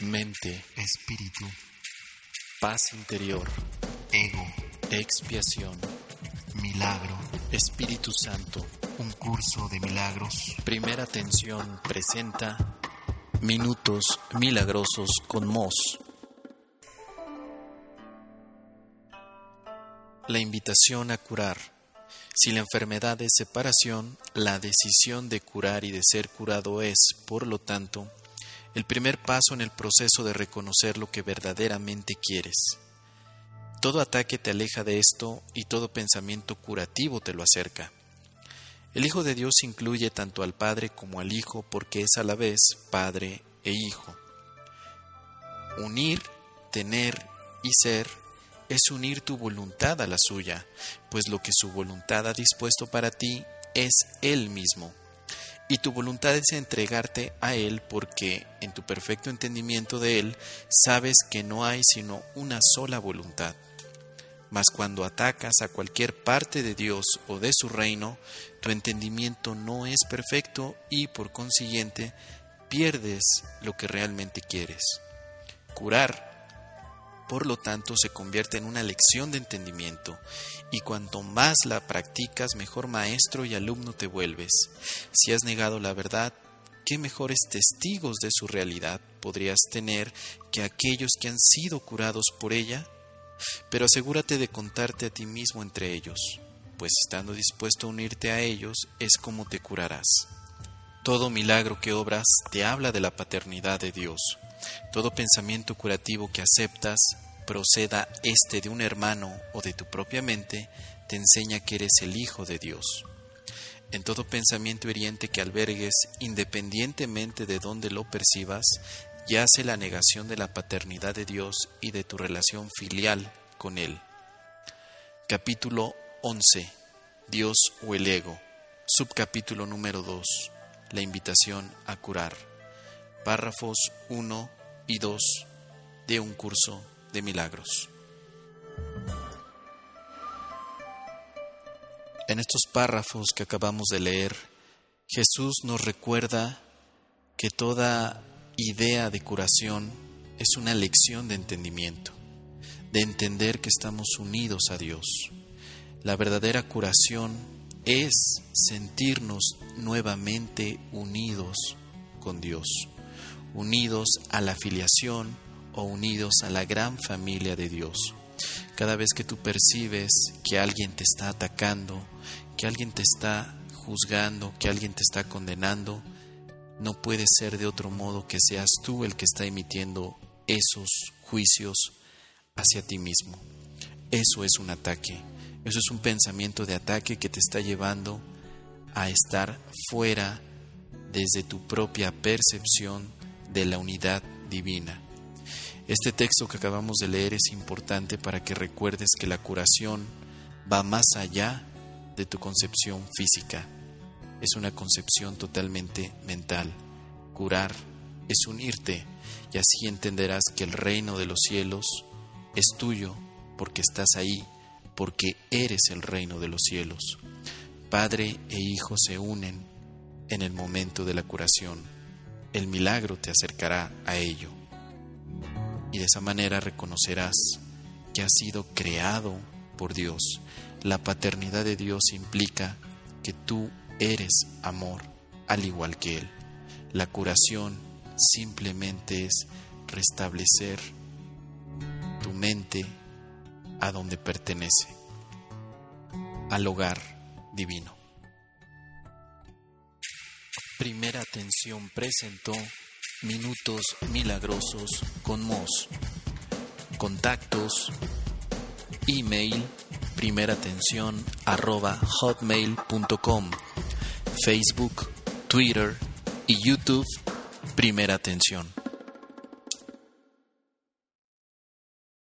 mente, espíritu, paz interior, ego, expiación, milagro, Espíritu Santo. un curso de milagros. Primera atención presenta Minutos Milagrosos con Mos. La invitación a curar. Si la enfermedad es separación, la decisión de curar y de ser curado es, por lo tanto, el primer paso en el proceso de reconocer lo que verdaderamente quieres. Todo ataque te aleja de esto y todo pensamiento curativo te lo acerca. El Hijo de Dios incluye tanto al Padre como al Hijo porque es a la vez Padre e Hijo. Unir, tener y ser es unir tu voluntad a la suya, pues lo que su voluntad ha dispuesto para ti es Él mismo. Y tu voluntad es entregarte a Él porque, en tu perfecto entendimiento de Él, sabes que no hay sino una sola voluntad. Mas cuando atacas a cualquier parte de Dios o de su reino, tu entendimiento no es perfecto y, por consiguiente, pierdes lo que realmente quieres. Curar por lo tanto se convierte en una lección de entendimiento, y cuanto más la practicas, mejor maestro y alumno te vuelves. Si has negado la verdad, ¿qué mejores testigos de su realidad podrías tener que aquellos que han sido curados por ella? Pero asegúrate de contarte a ti mismo entre ellos, pues estando dispuesto a unirte a ellos es como te curarás. Todo milagro que obras te habla de la paternidad de Dios. Todo pensamiento curativo que aceptas, proceda este de un hermano o de tu propia mente, te enseña que eres el Hijo de Dios. En todo pensamiento hiriente que albergues, independientemente de dónde lo percibas, yace la negación de la paternidad de Dios y de tu relación filial con Él. Capítulo 11. Dios o el ego. Subcapítulo número 2. La invitación a curar. Párrafos 1 y 2 de un curso de milagros. En estos párrafos que acabamos de leer, Jesús nos recuerda que toda idea de curación es una lección de entendimiento, de entender que estamos unidos a Dios. La verdadera curación es sentirnos nuevamente unidos con Dios, unidos a la filiación o unidos a la gran familia de Dios. Cada vez que tú percibes que alguien te está atacando, que alguien te está juzgando, que alguien te está condenando, no puede ser de otro modo que seas tú el que está emitiendo esos juicios hacia ti mismo. Eso es un ataque, eso es un pensamiento de ataque que te está llevando a estar fuera desde tu propia percepción de la unidad divina. Este texto que acabamos de leer es importante para que recuerdes que la curación va más allá de tu concepción física. Es una concepción totalmente mental. Curar es unirte y así entenderás que el reino de los cielos es tuyo porque estás ahí, porque eres el reino de los cielos. Padre e Hijo se unen en el momento de la curación. El milagro te acercará a ello. Y de esa manera reconocerás que has sido creado por Dios. La paternidad de Dios implica que tú eres amor, al igual que Él. La curación simplemente es restablecer tu mente a donde pertenece, al hogar divino. Primera atención presentó Minutos Milagrosos con Mos. Contactos, email, primera atención arroba hotmail.com, Facebook, Twitter y YouTube, primera atención.